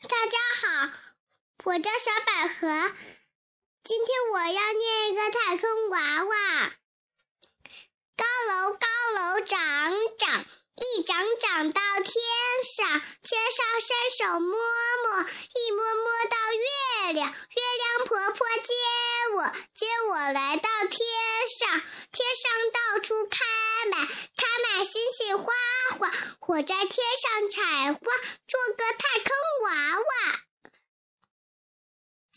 大家好，我叫小百合。今天我要念一个太空娃娃。高楼高楼长长，一长长到天上，天上伸手摸摸，一摸摸到月亮，月亮婆婆接我，接我来到天上，天上到处开满，开满星星花花，我在天上采花，做个太空娃娃。